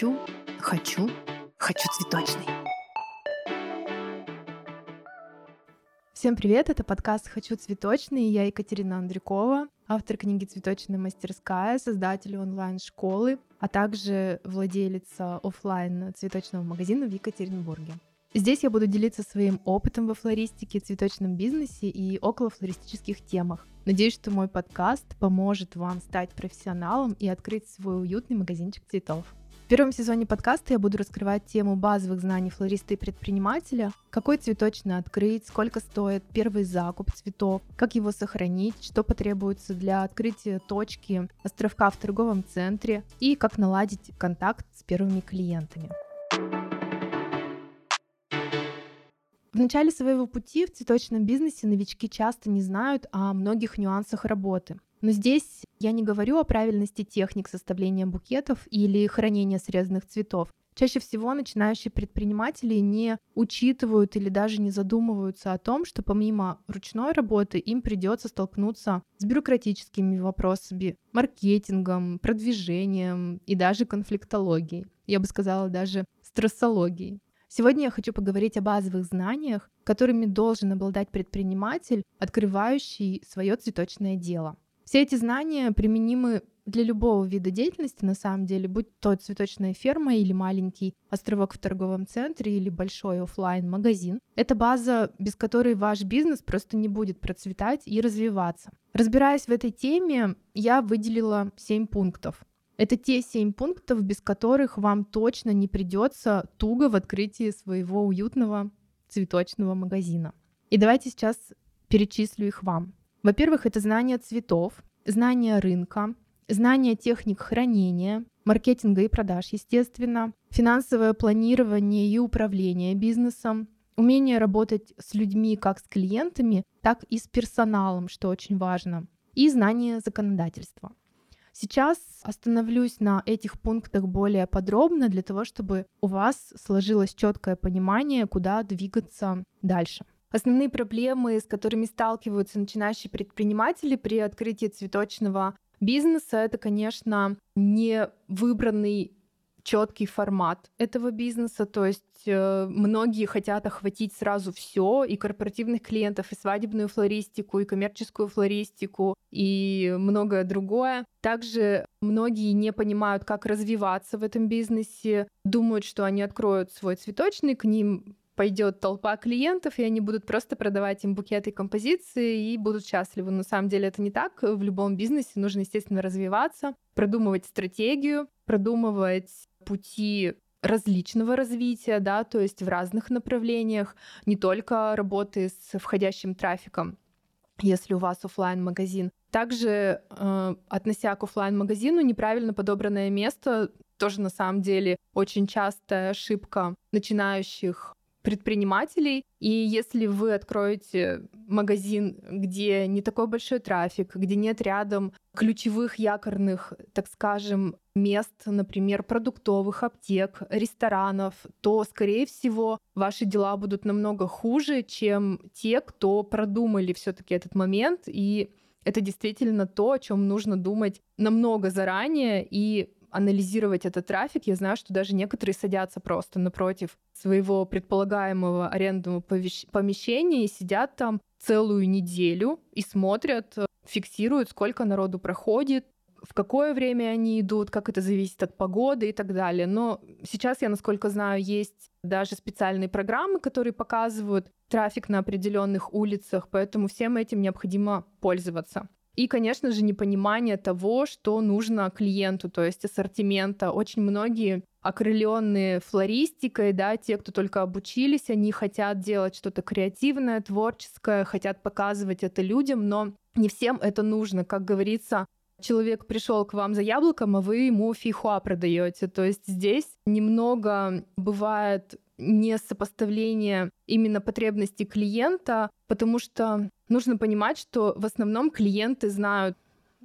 Хочу, хочу, хочу цветочный. Всем привет, это подкаст «Хочу цветочный», я Екатерина Андрюкова, автор книги «Цветочная мастерская», создатель онлайн-школы, а также владелица офлайн цветочного магазина в Екатеринбурге. Здесь я буду делиться своим опытом во флористике, цветочном бизнесе и около флористических темах. Надеюсь, что мой подкаст поможет вам стать профессионалом и открыть свой уютный магазинчик цветов. Первом сезоне подкаста я буду раскрывать тему базовых знаний флориста и предпринимателя, какой цветочный открыть, сколько стоит первый закуп цветов, как его сохранить, что потребуется для открытия точки островка в торговом центре и как наладить контакт с первыми клиентами. В начале своего пути в цветочном бизнесе новички часто не знают о многих нюансах работы. Но здесь я не говорю о правильности техник составления букетов или хранения срезанных цветов. Чаще всего начинающие предприниматели не учитывают или даже не задумываются о том, что помимо ручной работы им придется столкнуться с бюрократическими вопросами, маркетингом, продвижением и даже конфликтологией. Я бы сказала, даже стрессологией. Сегодня я хочу поговорить о базовых знаниях, которыми должен обладать предприниматель, открывающий свое цветочное дело. Все эти знания применимы для любого вида деятельности, на самом деле, будь то цветочная ферма или маленький островок в торговом центре или большой офлайн магазин Это база, без которой ваш бизнес просто не будет процветать и развиваться. Разбираясь в этой теме, я выделила 7 пунктов. Это те семь пунктов, без которых вам точно не придется туго в открытии своего уютного цветочного магазина. И давайте сейчас перечислю их вам. Во-первых, это знание цветов, знание рынка, знание техник хранения, маркетинга и продаж, естественно, финансовое планирование и управление бизнесом, умение работать с людьми как с клиентами, так и с персоналом, что очень важно, и знание законодательства. Сейчас остановлюсь на этих пунктах более подробно для того, чтобы у вас сложилось четкое понимание, куда двигаться дальше. Основные проблемы, с которыми сталкиваются начинающие предприниматели при открытии цветочного бизнеса, это, конечно, не выбранный четкий формат этого бизнеса, то есть э, многие хотят охватить сразу все, и корпоративных клиентов, и свадебную флористику, и коммерческую флористику, и многое другое. Также многие не понимают, как развиваться в этом бизнесе, думают, что они откроют свой цветочный, к ним пойдет толпа клиентов, и они будут просто продавать им букеты композиции и будут счастливы. На самом деле это не так. В любом бизнесе нужно, естественно, развиваться, продумывать стратегию, продумывать пути различного развития, да, то есть в разных направлениях, не только работы с входящим трафиком, если у вас офлайн магазин Также, э, относя к офлайн магазину неправильно подобранное место тоже на самом деле очень частая ошибка начинающих предпринимателей. И если вы откроете магазин, где не такой большой трафик, где нет рядом ключевых якорных, так скажем, мест, например, продуктовых, аптек, ресторанов, то, скорее всего, ваши дела будут намного хуже, чем те, кто продумали все-таки этот момент. И это действительно то, о чем нужно думать намного заранее и анализировать этот трафик, я знаю, что даже некоторые садятся просто напротив своего предполагаемого арендного помещения и сидят там целую неделю и смотрят, фиксируют, сколько народу проходит, в какое время они идут, как это зависит от погоды и так далее. Но сейчас, я насколько знаю, есть даже специальные программы, которые показывают трафик на определенных улицах, поэтому всем этим необходимо пользоваться. И, конечно же, непонимание того, что нужно клиенту, то есть ассортимента. Очень многие окрыленные флористикой, да, те, кто только обучились, они хотят делать что-то креативное, творческое, хотят показывать это людям, но не всем это нужно. Как говорится, человек пришел к вам за яблоком, а вы ему фихуа продаете. То есть здесь немного бывает несопоставление именно потребностей клиента, потому что нужно понимать, что в основном клиенты знают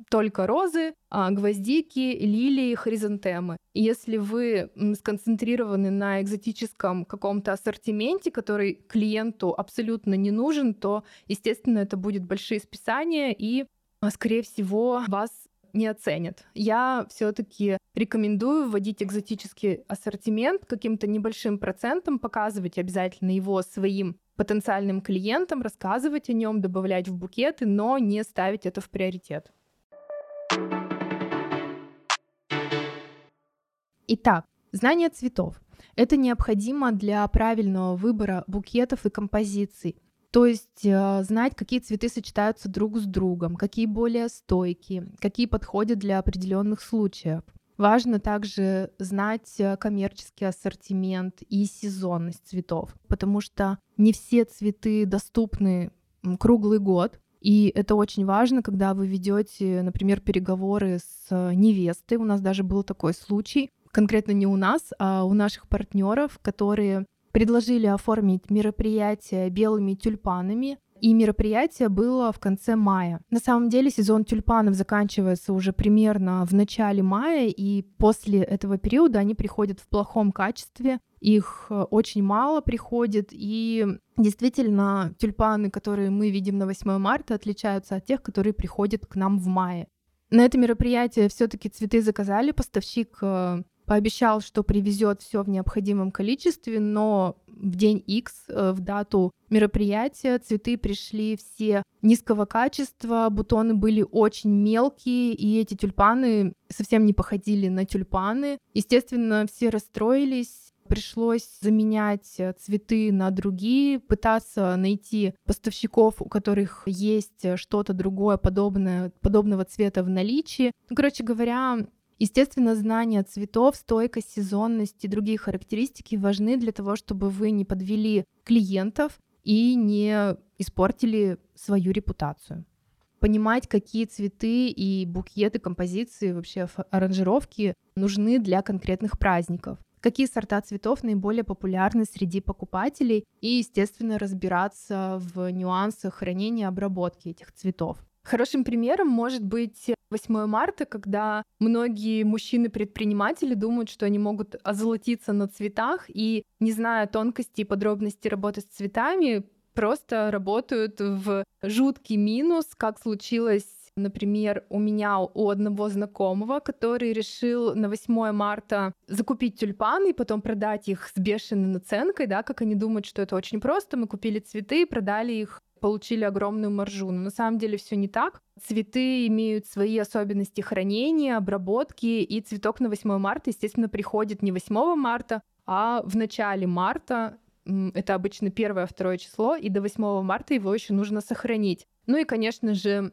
только розы, а, гвоздики, лилии, хризантемы. И если вы сконцентрированы на экзотическом каком-то ассортименте, который клиенту абсолютно не нужен, то, естественно, это будет большие списания, и, а, скорее всего, вас не оценят. Я все-таки рекомендую вводить экзотический ассортимент каким-то небольшим процентом, показывать обязательно его своим потенциальным клиентам, рассказывать о нем, добавлять в букеты, но не ставить это в приоритет. Итак, знание цветов. Это необходимо для правильного выбора букетов и композиций. То есть э, знать, какие цветы сочетаются друг с другом, какие более стойкие, какие подходят для определенных случаев. Важно также знать э, коммерческий ассортимент и сезонность цветов, потому что не все цветы доступны круглый год. И это очень важно, когда вы ведете, например, переговоры с э, невестой. У нас даже был такой случай, конкретно не у нас, а у наших партнеров, которые предложили оформить мероприятие белыми тюльпанами, и мероприятие было в конце мая. На самом деле сезон тюльпанов заканчивается уже примерно в начале мая, и после этого периода они приходят в плохом качестве, их э, очень мало приходит, и действительно тюльпаны, которые мы видим на 8 марта, отличаются от тех, которые приходят к нам в мае. На это мероприятие все-таки цветы заказали, поставщик э, пообещал, что привезет все в необходимом количестве, но в день X, э, в дату мероприятия, цветы пришли все низкого качества, бутоны были очень мелкие, и эти тюльпаны совсем не походили на тюльпаны. Естественно, все расстроились, пришлось заменять э, цветы на другие, пытаться найти поставщиков, у которых есть что-то другое подобное, подобного цвета в наличии. Ну, короче говоря, Естественно, знания цветов, стойкость, сезонность и другие характеристики важны для того, чтобы вы не подвели клиентов и не испортили свою репутацию. Понимать, какие цветы и букеты, композиции, вообще аранжировки нужны для конкретных праздников какие сорта цветов наиболее популярны среди покупателей и, естественно, разбираться в нюансах хранения и обработки этих цветов. Хорошим примером может быть 8 марта, когда многие мужчины-предприниматели думают, что они могут озолотиться на цветах и, не зная тонкости и подробностей работы с цветами, просто работают в жуткий минус, как случилось Например, у меня у одного знакомого, который решил на 8 марта закупить тюльпаны и потом продать их с бешеной наценкой, да, как они думают, что это очень просто. Мы купили цветы, продали их получили огромную маржу. Но на самом деле все не так. Цветы имеют свои особенности хранения, обработки, и цветок на 8 марта, естественно, приходит не 8 марта, а в начале марта, это обычно первое, второе число, и до 8 марта его еще нужно сохранить. Ну и, конечно же,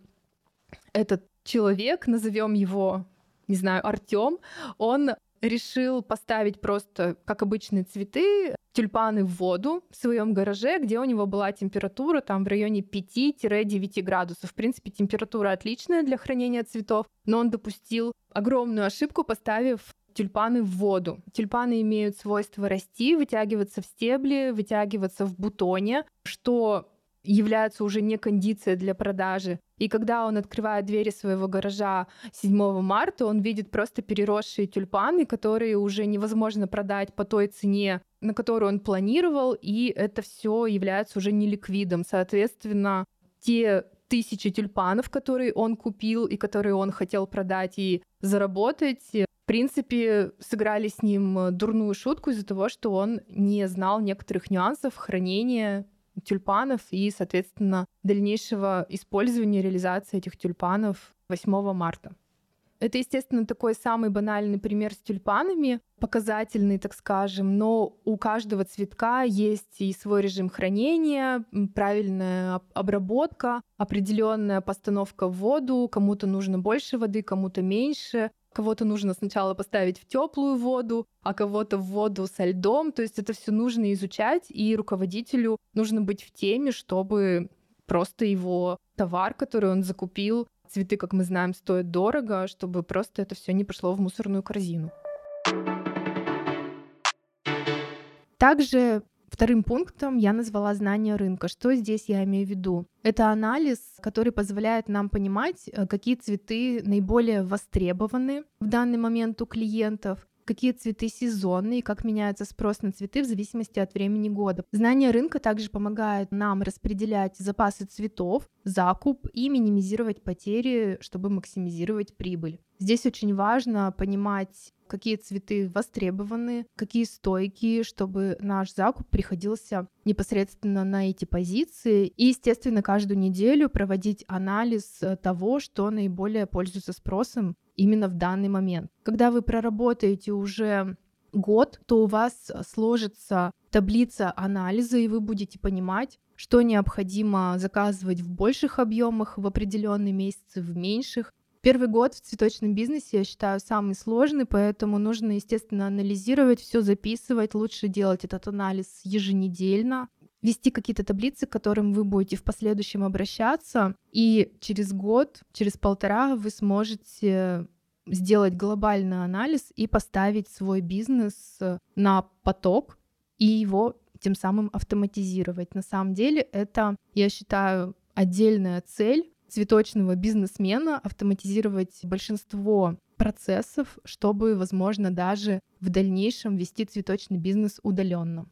этот человек, назовем его, не знаю, Артем, он решил поставить просто, как обычные цветы, тюльпаны в воду в своем гараже, где у него была температура там в районе 5-9 градусов. В принципе, температура отличная для хранения цветов, но он допустил огромную ошибку, поставив тюльпаны в воду. Тюльпаны имеют свойство расти, вытягиваться в стебли, вытягиваться в бутоне, что является уже не кондиция для продажи. И когда он открывает двери своего гаража 7 марта, он видит просто переросшие тюльпаны, которые уже невозможно продать по той цене, на которую он планировал, и это все является уже неликвидом. Соответственно, те тысячи тюльпанов, которые он купил и которые он хотел продать и заработать, в принципе, сыграли с ним дурную шутку из-за того, что он не знал некоторых нюансов хранения тюльпанов и, соответственно, дальнейшего использования реализации этих тюльпанов 8 марта. Это, естественно, такой самый банальный пример с тюльпанами, показательный, так скажем, но у каждого цветка есть и свой режим хранения, правильная обработка, определенная постановка в воду, кому-то нужно больше воды, кому-то меньше, Кого-то нужно сначала поставить в теплую воду, а кого-то в воду со льдом. То есть это все нужно изучать, и руководителю нужно быть в теме, чтобы просто его товар, который он закупил, цветы, как мы знаем, стоят дорого, чтобы просто это все не пошло в мусорную корзину. Также Вторым пунктом я назвала знание рынка. Что здесь я имею в виду? Это анализ, который позволяет нам понимать, э, какие цветы наиболее востребованы в данный момент у клиентов, какие цветы сезонные, как меняется спрос на цветы в зависимости от времени года. Знание рынка также помогает нам распределять запасы цветов, закуп и минимизировать потери, чтобы максимизировать прибыль. Здесь очень важно понимать, какие цветы востребованы, какие стойкие, чтобы наш закуп приходился непосредственно на эти позиции. И, естественно, каждую неделю проводить анализ того, что наиболее пользуется спросом именно в данный момент. Когда вы проработаете уже год, то у вас сложится таблица анализа, и вы будете понимать, что необходимо заказывать в больших объемах в определенные месяцы, в меньших. Первый год в цветочном бизнесе, я считаю, самый сложный, поэтому нужно, естественно, анализировать, все записывать. Лучше делать этот анализ еженедельно, вести какие-то таблицы, к которым вы будете в последующем обращаться, и через год, через полтора вы сможете сделать глобальный анализ и поставить свой бизнес на поток и его тем самым автоматизировать. На самом деле это, я считаю, отдельная цель цветочного бизнесмена автоматизировать большинство процессов, чтобы, возможно, даже в дальнейшем вести цветочный бизнес удаленно.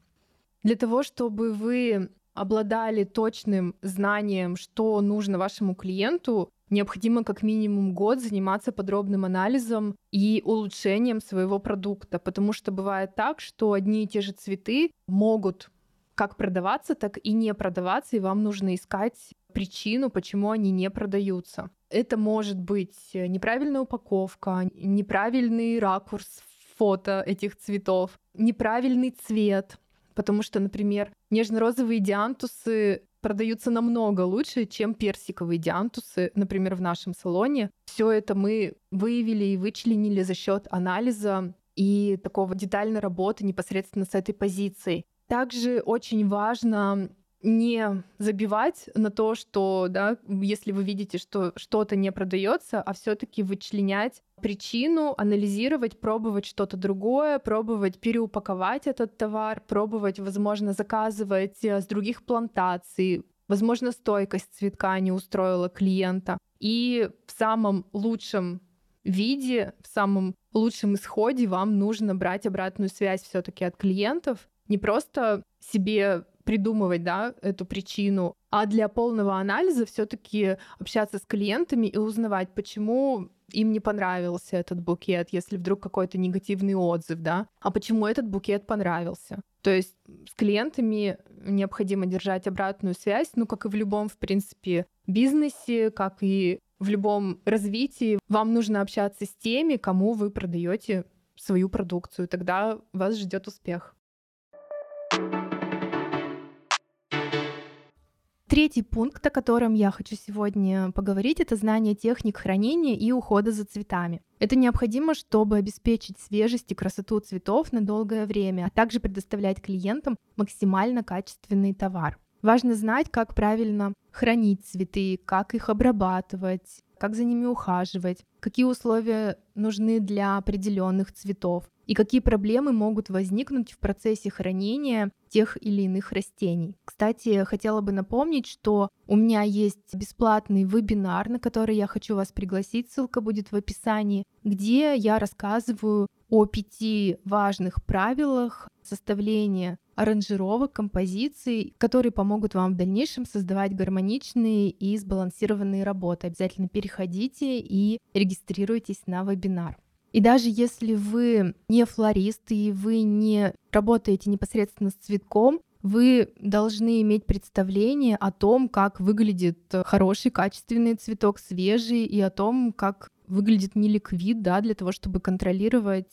Для того, чтобы вы обладали точным знанием, что нужно вашему клиенту, необходимо как минимум год заниматься подробным анализом и улучшением своего продукта, потому что бывает так, что одни и те же цветы могут как продаваться, так и не продаваться, и вам нужно искать причину, почему они не продаются. Это может быть неправильная упаковка, неправильный ракурс фото этих цветов, неправильный цвет, потому что, например, нежно-розовые диантусы продаются намного лучше, чем персиковые диантусы, например, в нашем салоне. Все это мы выявили и вычленили за счет анализа и такого детальной работы непосредственно с этой позицией. Также очень важно не забивать на то, что, да, если вы видите, что что-то не продается, а все-таки вычленять причину, анализировать, пробовать что-то другое, пробовать переупаковать этот товар, пробовать, возможно, заказывать э, с других плантаций, возможно, стойкость цветка не устроила клиента. И в самом лучшем виде, в самом лучшем исходе вам нужно брать обратную связь все-таки от клиентов, не просто себе придумывать, да, эту причину, а для полного анализа все-таки общаться с клиентами и узнавать, почему им не понравился этот букет, если вдруг какой-то негативный отзыв, да, а почему этот букет понравился. То есть с клиентами необходимо держать обратную связь, ну, как и в любом, в принципе, бизнесе, как и в любом развитии. Вам нужно общаться с теми, кому вы продаете свою продукцию, тогда вас ждет успех. Третий пункт, о котором я хочу сегодня поговорить, это знание техник хранения и ухода за цветами. Это необходимо, чтобы обеспечить свежесть и красоту цветов на долгое время, а также предоставлять клиентам максимально качественный товар. Важно знать, как правильно хранить цветы, как их обрабатывать, как за ними ухаживать, какие условия нужны для определенных цветов и какие проблемы могут возникнуть в процессе хранения тех или иных растений. Кстати, хотела бы напомнить, что у меня есть бесплатный вебинар, на который я хочу вас пригласить, ссылка будет в описании, где я рассказываю о пяти важных правилах составления аранжировок, композиций, которые помогут вам в дальнейшем создавать гармоничные и сбалансированные работы. Обязательно переходите и регистрируйтесь на вебинар. И даже если вы не флорист и вы не работаете непосредственно с цветком, вы должны иметь представление о том, как выглядит хороший, качественный цветок, свежий, и о том, как выглядит неликвид, да, для того, чтобы контролировать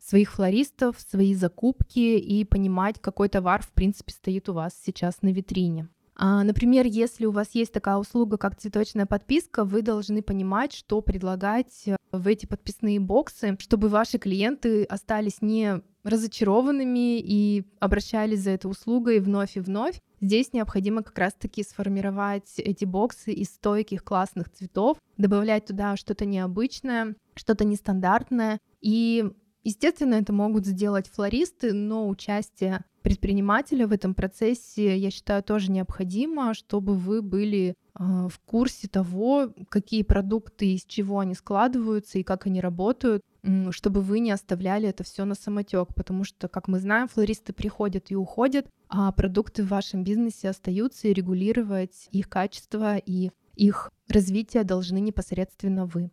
своих флористов, свои закупки и понимать, какой товар, в принципе, стоит у вас сейчас на витрине. А, например, если у вас есть такая услуга, как цветочная подписка, вы должны понимать, что предлагать э, в эти подписные боксы, чтобы ваши клиенты остались не разочарованными и обращались за этой услугой вновь и вновь. Здесь необходимо как раз-таки сформировать эти боксы из стойких классных цветов, добавлять туда что-то необычное, что-то нестандартное. И, естественно, это могут сделать флористы, но участие предпринимателя в этом процессе, я считаю, тоже необходимо, чтобы вы были а, в курсе того, какие продукты, из чего они складываются и как они работают. чтобы вы не оставляли это все на самотек, потому что, как мы знаем, флористы приходят и уходят, а продукты в вашем бизнесе остаются, и регулировать их качество и их развитие должны непосредственно вы.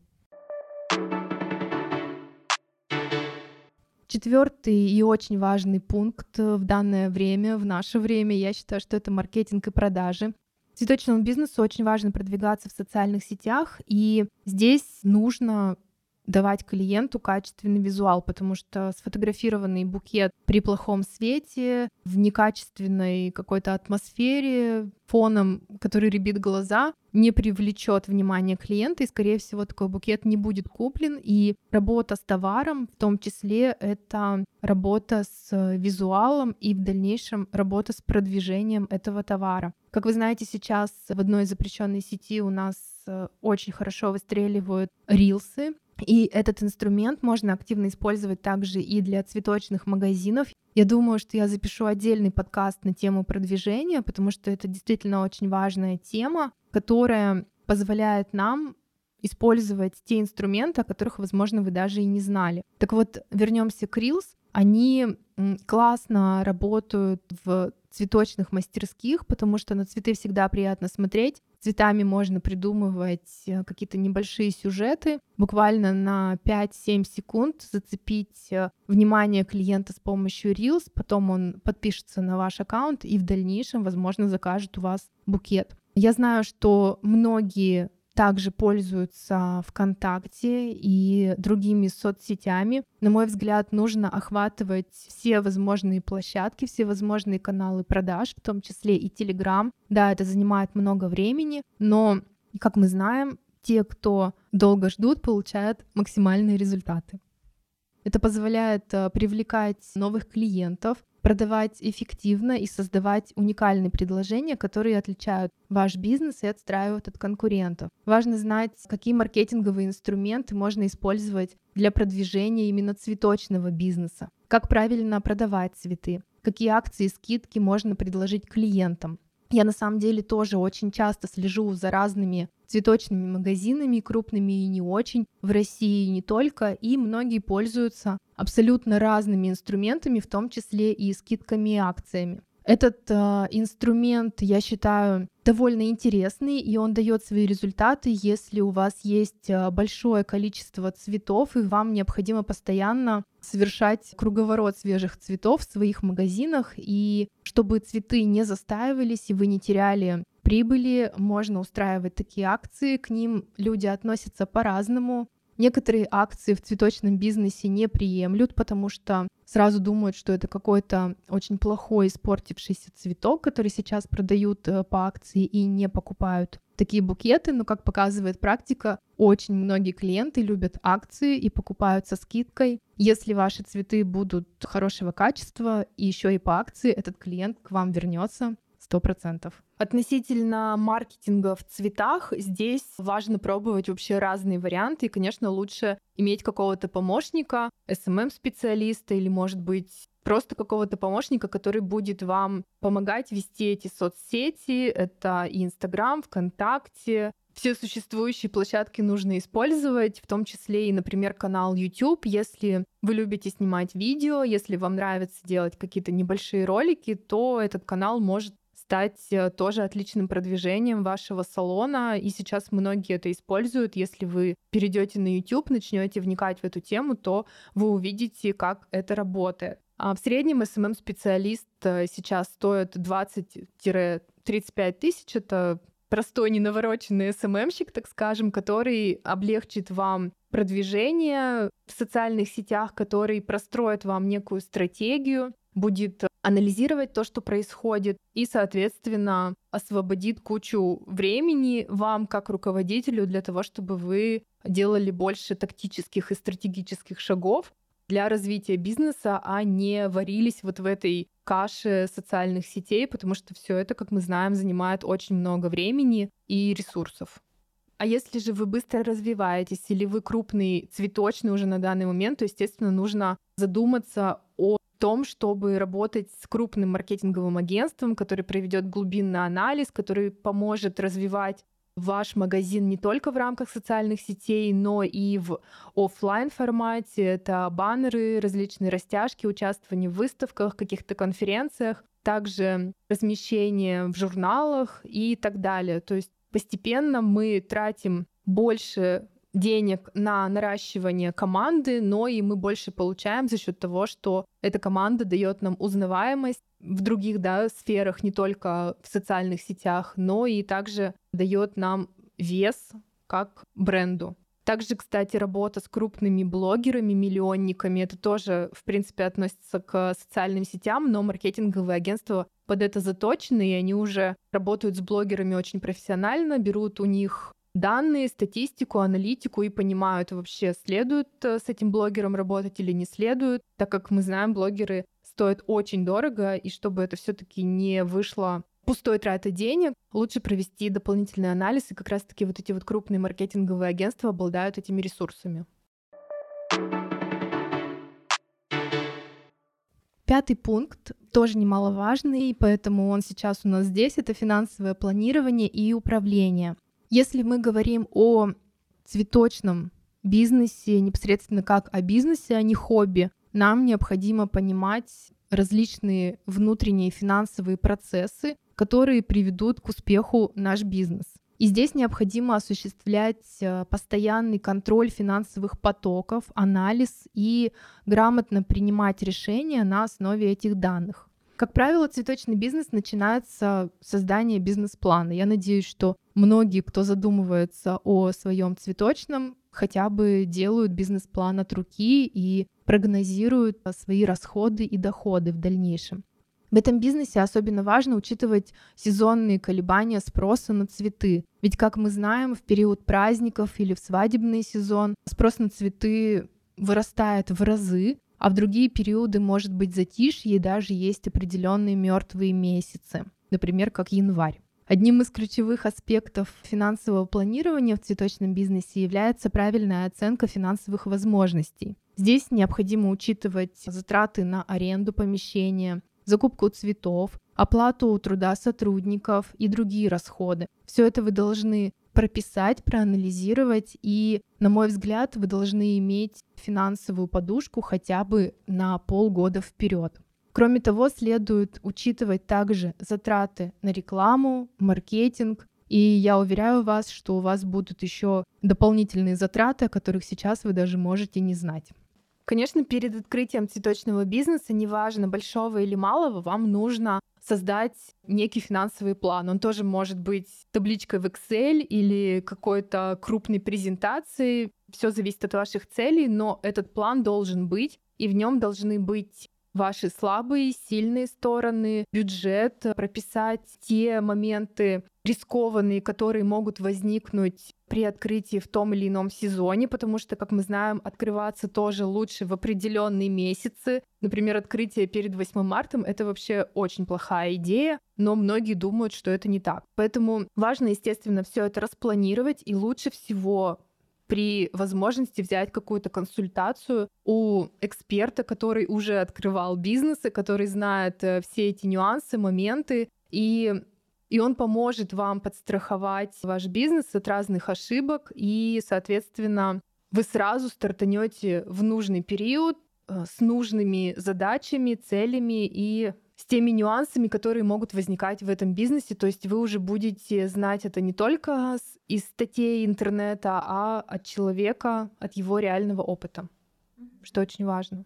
Четвертый и очень важный пункт в данное время, в наше время, я считаю, что это маркетинг и продажи. Цветочному бизнесу очень важно продвигаться в социальных сетях, и здесь нужно давать клиенту качественный визуал, потому что сфотографированный букет при плохом свете, в некачественной какой-то атмосфере, фоном, который ребит глаза, не привлечет внимание клиента, и, скорее всего, такой букет не будет куплен. И работа с товаром, в том числе, это работа с визуалом и в дальнейшем работа с продвижением этого товара. Как вы знаете, сейчас в одной запрещенной сети у нас э, очень хорошо выстреливают рилсы, и этот инструмент можно активно использовать также и для цветочных магазинов. Я думаю, что я запишу отдельный подкаст на тему продвижения, потому что это действительно очень важная тема, которая позволяет нам использовать те инструменты, о которых, возможно, вы даже и не знали. Так вот, вернемся к Reels. Они классно работают в цветочных мастерских, потому что на цветы всегда приятно смотреть. Цветами можно придумывать э, какие-то небольшие сюжеты, буквально на 5-7 секунд зацепить э, внимание клиента с помощью Reels, потом он подпишется на ваш аккаунт и в дальнейшем, возможно, закажет у вас букет. Я знаю, что многие также пользуются ВКонтакте и другими соцсетями. На мой взгляд, нужно охватывать все возможные площадки, все возможные каналы продаж, в том числе и Telegram. Да, это занимает много времени, но, как мы знаем, те, кто долго ждут, получают максимальные результаты. Это позволяет э, привлекать новых клиентов, продавать эффективно и создавать уникальные предложения, которые отличают ваш бизнес и отстраивают от конкурентов. Важно знать, какие маркетинговые инструменты можно использовать для продвижения именно цветочного бизнеса, как правильно продавать цветы, какие акции и скидки можно предложить клиентам. Я на самом деле тоже очень часто слежу за разными цветочными магазинами, крупными и не очень, в России и не только, и многие пользуются абсолютно разными инструментами, в том числе и скидками и акциями. Этот э, инструмент, я считаю, довольно интересный, и он дает свои результаты, если у вас есть э, большое количество цветов, и вам необходимо постоянно совершать круговорот свежих цветов в своих магазинах, и чтобы цветы не застаивались, и вы не теряли прибыли, можно устраивать такие акции, к ним люди относятся по-разному. Некоторые акции в цветочном бизнесе не приемлют, потому что сразу думают, что это какой-то очень плохой испортившийся цветок, который сейчас продают э, по акции и не покупают такие букеты, но, как показывает практика, очень многие клиенты любят акции и покупают со скидкой. Если ваши цветы будут хорошего качества и еще и по акции, этот клиент к вам вернется сто процентов. Относительно маркетинга в цветах, здесь важно пробовать вообще разные варианты. И, конечно, лучше иметь какого-то помощника, SMM-специалиста или, может быть, просто какого-то помощника, который будет вам помогать вести эти соцсети. Это и Инстаграм, ВКонтакте, все существующие площадки нужно использовать, в том числе и, например, канал YouTube. Если вы любите снимать видео, если вам нравится делать какие-то небольшие ролики, то этот канал может стать э, тоже отличным продвижением вашего салона. И сейчас многие это используют. Если вы перейдете на YouTube, начнете вникать в эту тему, то вы увидите, как это работает. А в среднем SMM-специалист э, сейчас стоит 20-35 тысяч. Это простой ненавороченный SMM-щик, так скажем, который облегчит вам продвижение в социальных сетях, который простроит вам некую стратегию, будет анализировать то, что происходит, и, соответственно, освободит кучу времени вам, как руководителю, для того, чтобы вы делали больше тактических и стратегических шагов для развития бизнеса, а не варились вот в этой каше социальных сетей, потому что все это, как мы знаем, занимает очень много времени и ресурсов. А если же вы быстро развиваетесь или вы крупный цветочный уже на данный момент, то, естественно, нужно задуматься о том, чтобы работать с крупным маркетинговым агентством, который проведет глубинный анализ, который поможет развивать ваш магазин не только в рамках социальных сетей, но и в офлайн формате. Это баннеры, различные растяжки, участвование в выставках, каких-то конференциях, также размещение в журналах и так далее. То есть постепенно мы тратим больше денег на наращивание команды, но и мы больше получаем за счет того, что эта команда дает нам узнаваемость в других да, сферах, не только в социальных сетях, но и также дает нам вес как бренду. Также, кстати, работа с крупными блогерами, миллионниками, это тоже, в принципе, относится к социальным сетям, но маркетинговые агентства под это заточены, и они уже работают с блогерами очень профессионально, берут у них данные, статистику, аналитику и понимают вообще, следует э, с этим блогером работать или не следует, так как мы знаем, блогеры стоят очень дорого, и чтобы это все-таки не вышло пустой траты денег, лучше провести дополнительный анализ, и как раз-таки вот эти вот крупные маркетинговые агентства обладают этими ресурсами. Пятый пункт тоже немаловажный, поэтому он сейчас у нас здесь, это финансовое планирование и управление. Если мы говорим о цветочном бизнесе, непосредственно как о бизнесе, а не хобби, нам необходимо понимать различные внутренние финансовые процессы, которые приведут к успеху наш бизнес. И здесь необходимо осуществлять э, постоянный контроль финансовых потоков, анализ и грамотно принимать решения на основе этих данных. Как правило, цветочный бизнес начинается с создания бизнес-плана. Я надеюсь, что многие, кто задумывается о своем цветочном, хотя бы делают бизнес-план от руки и прогнозируют свои расходы и доходы в дальнейшем. В этом бизнесе особенно важно учитывать сезонные колебания спроса на цветы. Ведь, как мы знаем, в период праздников или в свадебный сезон спрос на цветы вырастает в разы, а в другие периоды может быть затишье и даже есть определенные мертвые месяцы, например, как январь. Одним из ключевых аспектов финансового планирования в цветочном бизнесе является правильная оценка финансовых возможностей. Здесь необходимо учитывать затраты на аренду помещения, закупку цветов, оплату труда сотрудников и другие расходы. Все это вы должны прописать, проанализировать, и, на мой взгляд, вы должны иметь финансовую подушку хотя бы на полгода вперед. Кроме того, следует учитывать также затраты на рекламу, маркетинг, и я уверяю вас, что у вас будут еще дополнительные затраты, о которых сейчас вы даже можете не знать. Конечно, перед открытием цветочного бизнеса, неважно большого или малого, вам нужно создать некий финансовый план. Он тоже может быть табличкой в Excel или какой-то крупной презентацией. Все зависит от ваших целей, но этот план должен быть, и в нем должны быть ваши слабые, сильные стороны, бюджет, прописать те моменты рискованные, которые могут возникнуть при открытии в том или ином сезоне, потому что, как мы знаем, открываться тоже лучше в определенные месяцы. Например, открытие перед 8 марта — это вообще очень плохая идея, но многие думают, что это не так. Поэтому важно, естественно, все это распланировать, и лучше всего при возможности взять какую-то консультацию у эксперта, который уже открывал бизнесы, который знает э, все эти нюансы, моменты, и и он поможет вам подстраховать ваш бизнес от разных ошибок, и, соответственно, вы сразу стартанете в нужный период э, с нужными задачами, целями и с теми нюансами, которые могут возникать в этом бизнесе. То есть вы уже будете знать это не только из статей интернета, а от человека, от его реального опыта, что очень важно.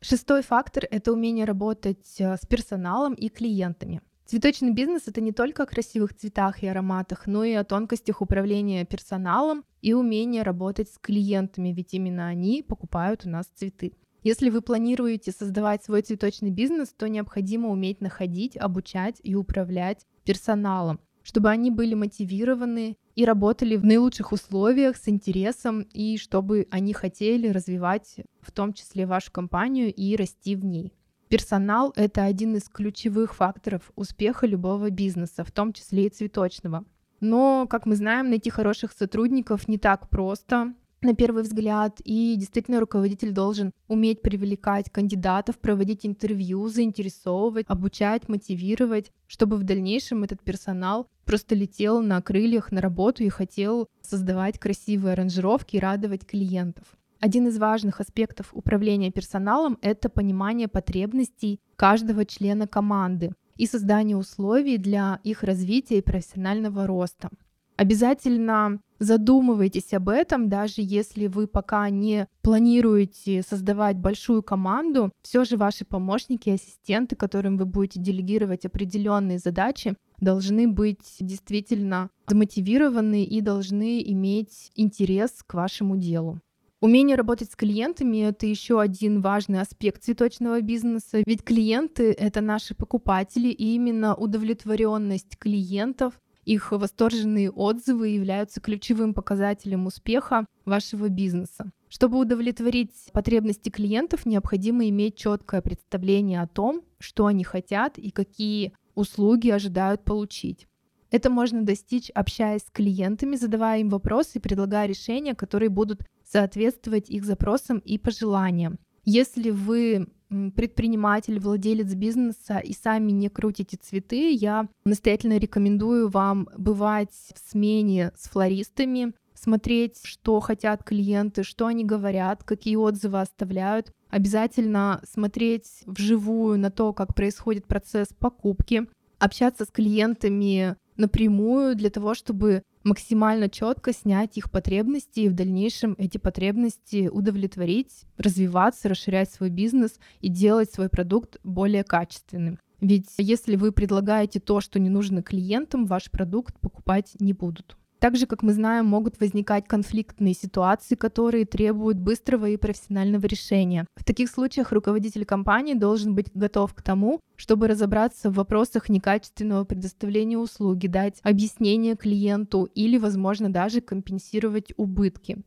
Шестой фактор — это умение работать э, с персоналом и клиентами. Цветочный бизнес — это не только о красивых цветах и ароматах, но и о тонкостях управления персоналом и умение работать с клиентами, ведь именно они покупают у нас цветы. Если вы планируете создавать свой цветочный бизнес, то необходимо уметь находить, обучать и управлять персоналом, чтобы они были мотивированы и работали в наилучших условиях с интересом, и чтобы они хотели развивать в том числе вашу компанию и расти в ней. Персонал — это один из ключевых факторов успеха любого бизнеса, в том числе и цветочного. Но, как мы знаем, найти хороших сотрудников не так просто. На первый взгляд, и действительно руководитель должен уметь привлекать кандидатов, проводить интервью, заинтересовывать, обучать, мотивировать, чтобы в дальнейшем этот персонал просто летел на крыльях на работу и хотел создавать красивые аранжировки и радовать клиентов. Один из важных аспектов управления персоналом — это понимание потребностей каждого члена команды и создание условий для их развития и профессионального роста. Обязательно задумывайтесь об этом, даже если вы пока не планируете создавать большую команду, все же ваши помощники, ассистенты, которым вы будете делегировать определенные задачи, должны быть действительно замотивированы и должны иметь интерес к вашему делу. Умение работать с клиентами — это еще один важный аспект цветочного бизнеса, ведь клиенты — это наши покупатели, и именно удовлетворенность клиентов их восторженные отзывы являются ключевым показателем успеха вашего бизнеса. Чтобы удовлетворить потребности клиентов, необходимо иметь четкое представление о том, что они хотят и какие услуги ожидают получить. Это можно достичь, общаясь с клиентами, задавая им вопросы и предлагая решения, которые будут соответствовать их запросам и пожеланиям. Если вы предприниматель, владелец бизнеса и сами не крутите цветы, я настоятельно рекомендую вам бывать в смене с флористами, смотреть, что хотят клиенты, что они говорят, какие отзывы оставляют. Обязательно смотреть вживую на то, как происходит процесс покупки, общаться с клиентами напрямую для того, чтобы максимально четко снять их потребности и в дальнейшем эти потребности удовлетворить, развиваться, расширять свой бизнес и делать свой продукт более качественным. Ведь если вы предлагаете то, что не нужно клиентам, ваш продукт покупать не будут. Также, как мы знаем, могут возникать конфликтные ситуации, которые требуют быстрого и профессионального решения. В таких случаях руководитель компании должен быть готов к тому, чтобы разобраться в вопросах некачественного предоставления услуги, дать объяснение клиенту или, возможно, даже компенсировать убытки.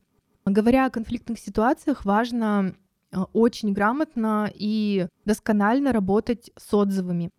Говоря о конфликтных ситуациях, важно э, очень грамотно и досконально работать с отзывами.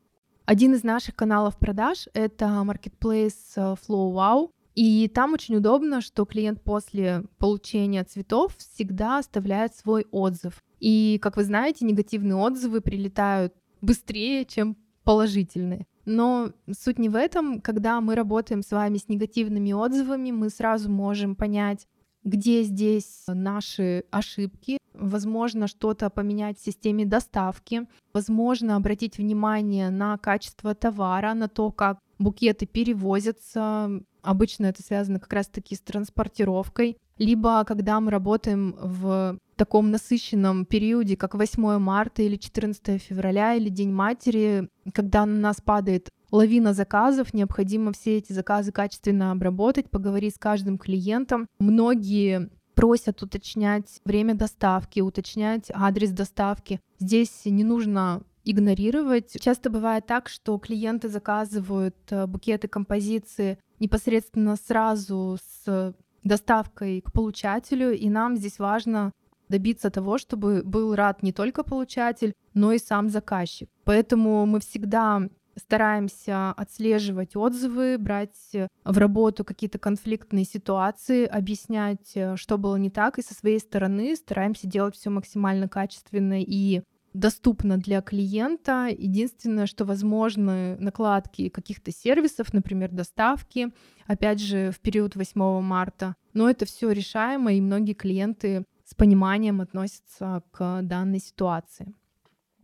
Один из наших каналов продаж — это Marketplace э, FlowWow. И там очень удобно, что клиент после получения цветов всегда оставляет свой отзыв. И, как вы знаете, негативные отзывы прилетают быстрее, чем положительные. Но суть не в этом. Когда мы работаем с вами с негативными отзывами, мы сразу можем понять, где здесь наши ошибки, возможно, что-то поменять в системе доставки, возможно, обратить внимание на качество товара, на то, как букеты перевозятся. Обычно это связано как раз-таки с транспортировкой. Либо когда мы работаем в таком насыщенном периоде, как 8 марта или 14 февраля или День матери, когда на нас падает лавина заказов, необходимо все эти заказы качественно обработать, поговорить с каждым клиентом. Многие просят уточнять время доставки, уточнять адрес доставки. Здесь не нужно игнорировать. Часто бывает так, что клиенты заказывают э, букеты композиции непосредственно сразу с доставкой к получателю, и нам здесь важно добиться того, чтобы был рад не только получатель, но и сам заказчик. Поэтому мы всегда стараемся отслеживать отзывы, брать в работу какие-то конфликтные ситуации, объяснять, э, что было не так, и со своей стороны стараемся делать все максимально качественно и доступно для клиента. Единственное, что возможны накладки каких-то сервисов, например, доставки, опять же, в период 8 марта. Но это все решаемо, и многие клиенты с пониманием относятся к данной ситуации.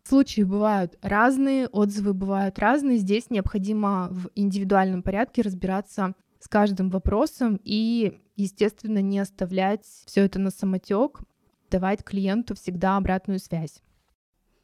Случаи бывают разные, отзывы бывают разные. Здесь необходимо в индивидуальном порядке разбираться с каждым вопросом и, естественно, не оставлять все это на самотек, давать клиенту всегда обратную связь.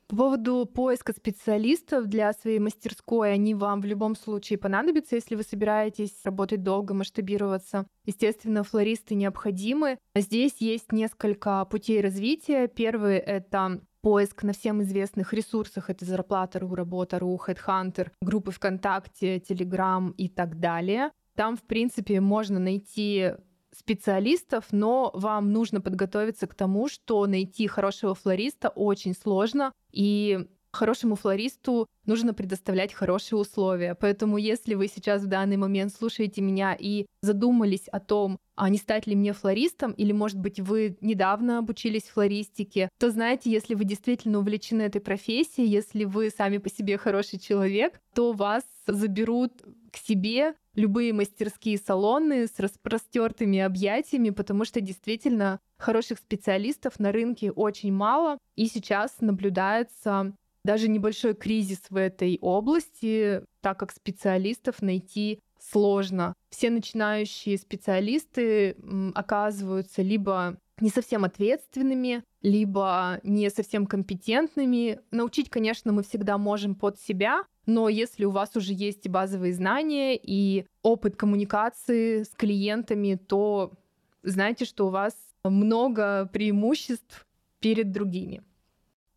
По поводу поиска специалистов для своей мастерской, они вам в любом случае понадобятся, если вы собираетесь работать долго, масштабироваться. Естественно, флористы необходимы. Здесь есть несколько путей развития. Первый — это поиск на всем известных ресурсах, это Зарплата.ру, Работа.ру, Headhunter, группы ВКонтакте, Телеграм и так далее. Там, в принципе, можно найти специалистов, но вам нужно подготовиться к тому, что найти хорошего флориста очень сложно, и хорошему флористу нужно предоставлять хорошие условия. Поэтому если вы сейчас в данный момент слушаете меня и задумались о том, а не стать ли мне флористом, или, может быть, вы недавно обучились флористике, то знаете, если вы действительно увлечены этой профессией, если вы сами по себе хороший человек, то вас заберут к себе любые мастерские салоны с распростертыми объятиями, потому что действительно хороших специалистов на рынке очень мало, и сейчас наблюдается даже небольшой кризис в этой области, так как специалистов найти сложно. Все начинающие специалисты оказываются либо не совсем ответственными, либо не совсем компетентными. Научить, конечно, мы всегда можем под себя, но если у вас уже есть базовые знания, и опыт коммуникации с клиентами, то знайте, что у вас много преимуществ перед другими.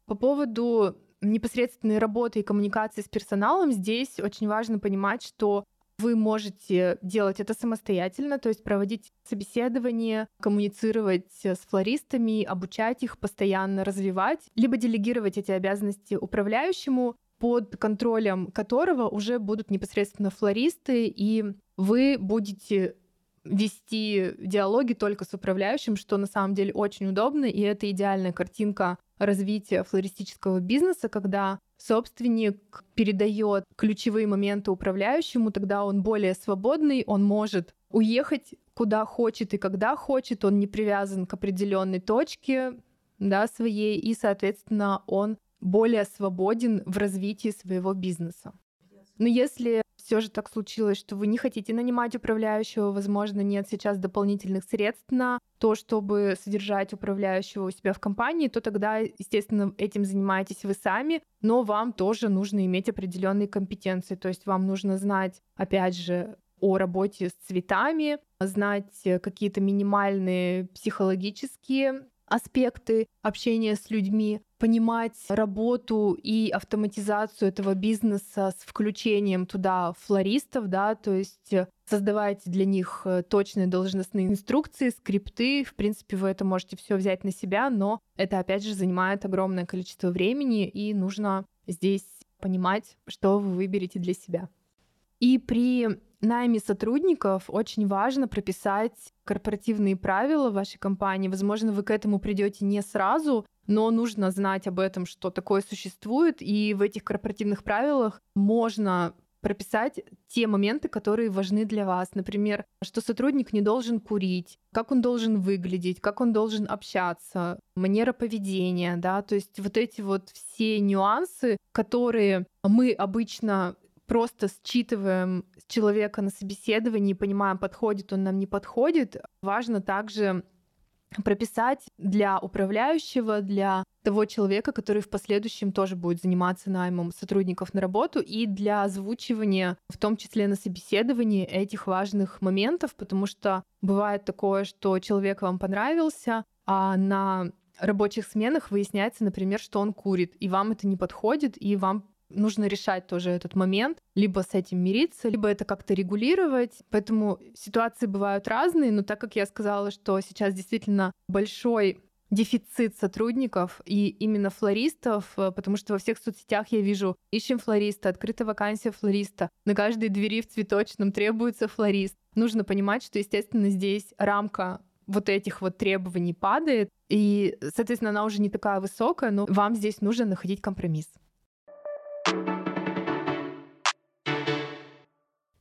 По поводу непосредственной работы и коммуникации с персоналом, здесь очень важно понимать, что вы можете делать это самостоятельно, то есть проводить собеседование, коммуницировать с флористами, обучать их, постоянно развивать, либо делегировать эти обязанности управляющему, под контролем которого уже будут непосредственно флористы, и вы будете вести диалоги только с управляющим, что на самом деле очень удобно, и это идеальная картинка развития флористического бизнеса, когда собственник передает ключевые моменты управляющему, тогда он более свободный, он может уехать куда хочет и когда хочет, он не привязан к определенной точке да, своей, и, соответственно, он более свободен в развитии своего бизнеса. Но если все же так случилось, что вы не хотите нанимать управляющего, возможно, нет сейчас дополнительных средств на то, чтобы содержать управляющего у себя в компании, то тогда, естественно, этим занимаетесь вы сами, но вам тоже нужно иметь определенные компетенции. То есть вам нужно знать, опять же, о работе с цветами, знать какие-то минимальные психологические аспекты общения с людьми, понимать работу и автоматизацию этого бизнеса с включением туда флористов, да, то есть создавать для них э, точные должностные инструкции, скрипты. В принципе, вы это можете все взять на себя, но это, опять же, занимает огромное количество времени, и нужно здесь понимать, что вы выберете для себя. И при найме сотрудников очень важно прописать корпоративные правила вашей компании. Возможно, вы к этому придете не сразу, но нужно знать об этом, что такое существует, и в этих корпоративных правилах можно прописать те моменты, которые важны для вас. Например, что сотрудник не должен курить, как он должен выглядеть, как он должен общаться, манера поведения, да, то есть вот эти вот все нюансы, которые мы обычно просто считываем человека на собеседовании, понимаем, подходит он нам, не подходит. Важно также прописать для управляющего, для того человека, который в последующем тоже будет заниматься наймом сотрудников на работу, и для озвучивания, в том числе на собеседовании, этих важных моментов, потому что бывает такое, что человек вам понравился, а на рабочих сменах выясняется, например, что он курит, и вам это не подходит, и вам нужно решать тоже этот момент, либо с этим мириться, либо это как-то регулировать. Поэтому ситуации бывают разные, но так как я сказала, что сейчас действительно большой дефицит сотрудников и именно флористов, э, потому что во всех соцсетях я вижу ищем флориста, открыта вакансия флориста, на каждой двери в цветочном требуется флорист. Нужно понимать, что, естественно, здесь рамка вот этих вот требований падает, и, соответственно, она уже не такая высокая, но вам здесь нужно находить компромисс.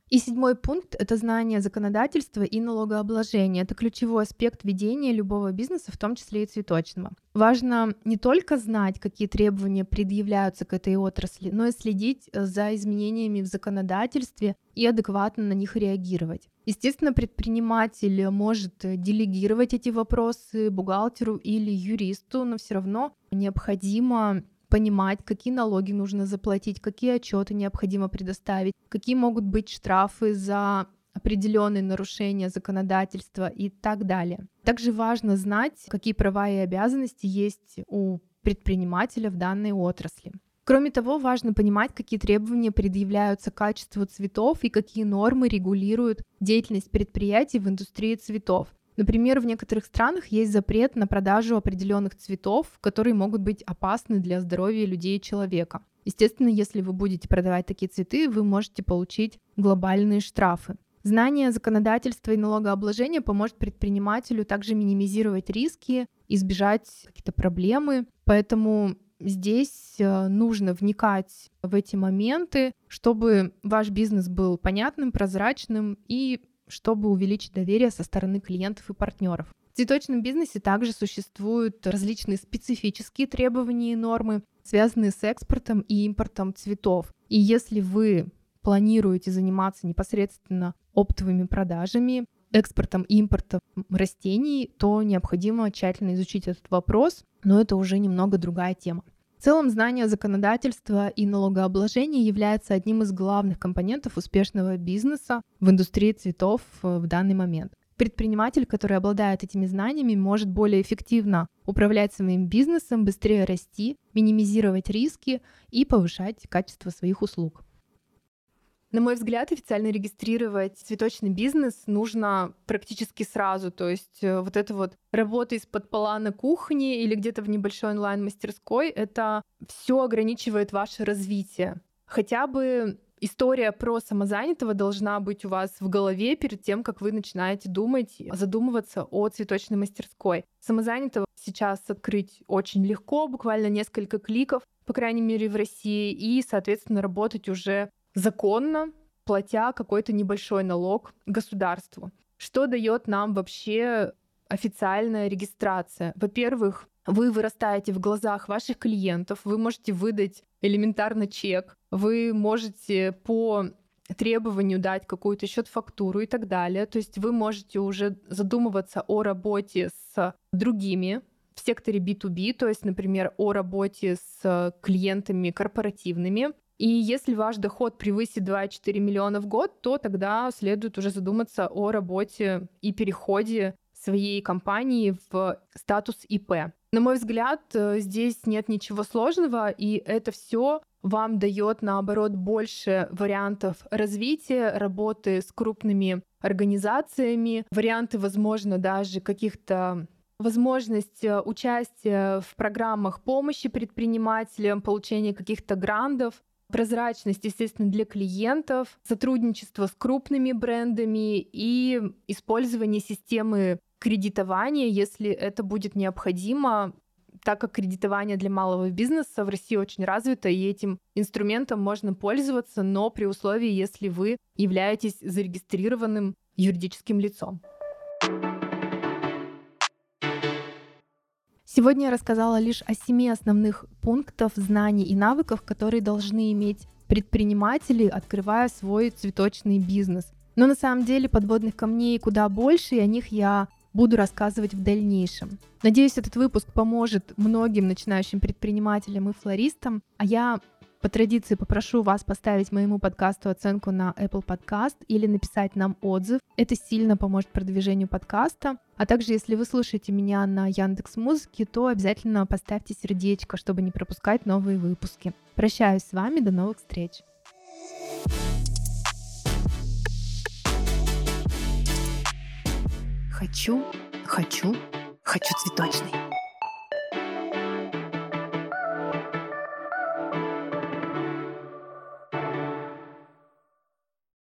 И седьмой пункт — это знание законодательства и налогообложения. Это ключевой аспект ведения любого бизнеса, в том числе и цветочного. Важно не только знать, какие требования предъявляются к этой отрасли, но и следить э, за изменениями в законодательстве и адекватно на них реагировать. Естественно, предприниматель может делегировать эти вопросы бухгалтеру или юристу, но все равно необходимо понимать, какие налоги нужно заплатить, какие отчеты необходимо предоставить, какие могут быть штрафы за определенные нарушения законодательства и так далее. Также важно знать, какие права и обязанности есть у предпринимателя в данной отрасли. Кроме того, важно понимать, какие требования предъявляются к качеству цветов и какие нормы регулируют деятельность предприятий в индустрии цветов. Например, в некоторых странах есть запрет на продажу определенных цветов, которые могут быть опасны для здоровья людей и человека. Естественно, если вы будете продавать такие цветы, вы можете получить глобальные штрафы. Знание законодательства и налогообложения поможет предпринимателю также минимизировать риски, избежать какие-то проблемы. Поэтому здесь э, нужно вникать в эти моменты, чтобы ваш бизнес был понятным, прозрачным и чтобы увеличить доверие со стороны клиентов и партнеров. В цветочном бизнесе также существуют различные специфические требования и нормы, связанные с экспортом и импортом цветов. И если вы планируете заниматься непосредственно оптовыми продажами, экспортом и импортом растений, то необходимо тщательно изучить этот вопрос, но это уже немного другая тема. В целом, знание законодательства и налогообложения является одним из главных компонентов успешного бизнеса в индустрии цветов э, в данный момент. Предприниматель, который обладает этими знаниями, может более эффективно управлять своим бизнесом, быстрее расти, минимизировать риски и повышать качество своих услуг. На мой взгляд, официально регистрировать цветочный бизнес нужно практически сразу. То есть э, вот эта вот работа из-под пола на кухне или где-то в небольшой онлайн-мастерской, это все ограничивает ваше развитие. Хотя бы история про самозанятого должна быть у вас в голове перед тем, как вы начинаете думать, задумываться о цветочной мастерской. Самозанятого сейчас открыть очень легко, буквально несколько кликов, по крайней мере в России, и, соответственно, работать уже законно, платя какой-то небольшой налог государству. Что дает нам вообще официальная регистрация? Во-первых, вы вырастаете в глазах ваших клиентов, вы можете выдать элементарно чек, вы можете по требованию дать какую-то счет-фактуру и так далее. То есть вы можете уже задумываться о работе с другими в секторе B2B, то есть, например, о работе с клиентами корпоративными, и если ваш доход превысит 2,4 миллиона в год, то тогда следует уже задуматься о работе и переходе своей компании в статус ИП. На мой взгляд, э, здесь нет ничего сложного, и это все вам дает, наоборот, больше вариантов развития, работы с крупными организациями, варианты, возможно, даже каких-то возможность э, участия в программах помощи предпринимателям, получения каких-то грантов прозрачность, естественно, для клиентов, сотрудничество с крупными брендами и использование системы кредитования, если это будет необходимо, так как кредитование для малого бизнеса в России очень развито, и этим инструментом можно пользоваться, но при условии, если вы являетесь зарегистрированным юридическим лицом. Сегодня я рассказала лишь о семи основных пунктах знаний и навыков, которые должны иметь предприниматели, открывая свой цветочный бизнес. Но на самом деле подводных камней куда больше, и о них я буду рассказывать в дальнейшем. Надеюсь, этот выпуск поможет многим начинающим предпринимателям и флористам, а я по традиции попрошу вас поставить моему подкасту оценку на Apple Podcast или написать нам отзыв. Это сильно поможет продвижению подкаста. А также, если вы слушаете меня на Яндекс Музыке, то обязательно поставьте сердечко, чтобы не пропускать новые выпуски. Прощаюсь с вами, до новых встреч. Хочу, хочу, хочу цветочный.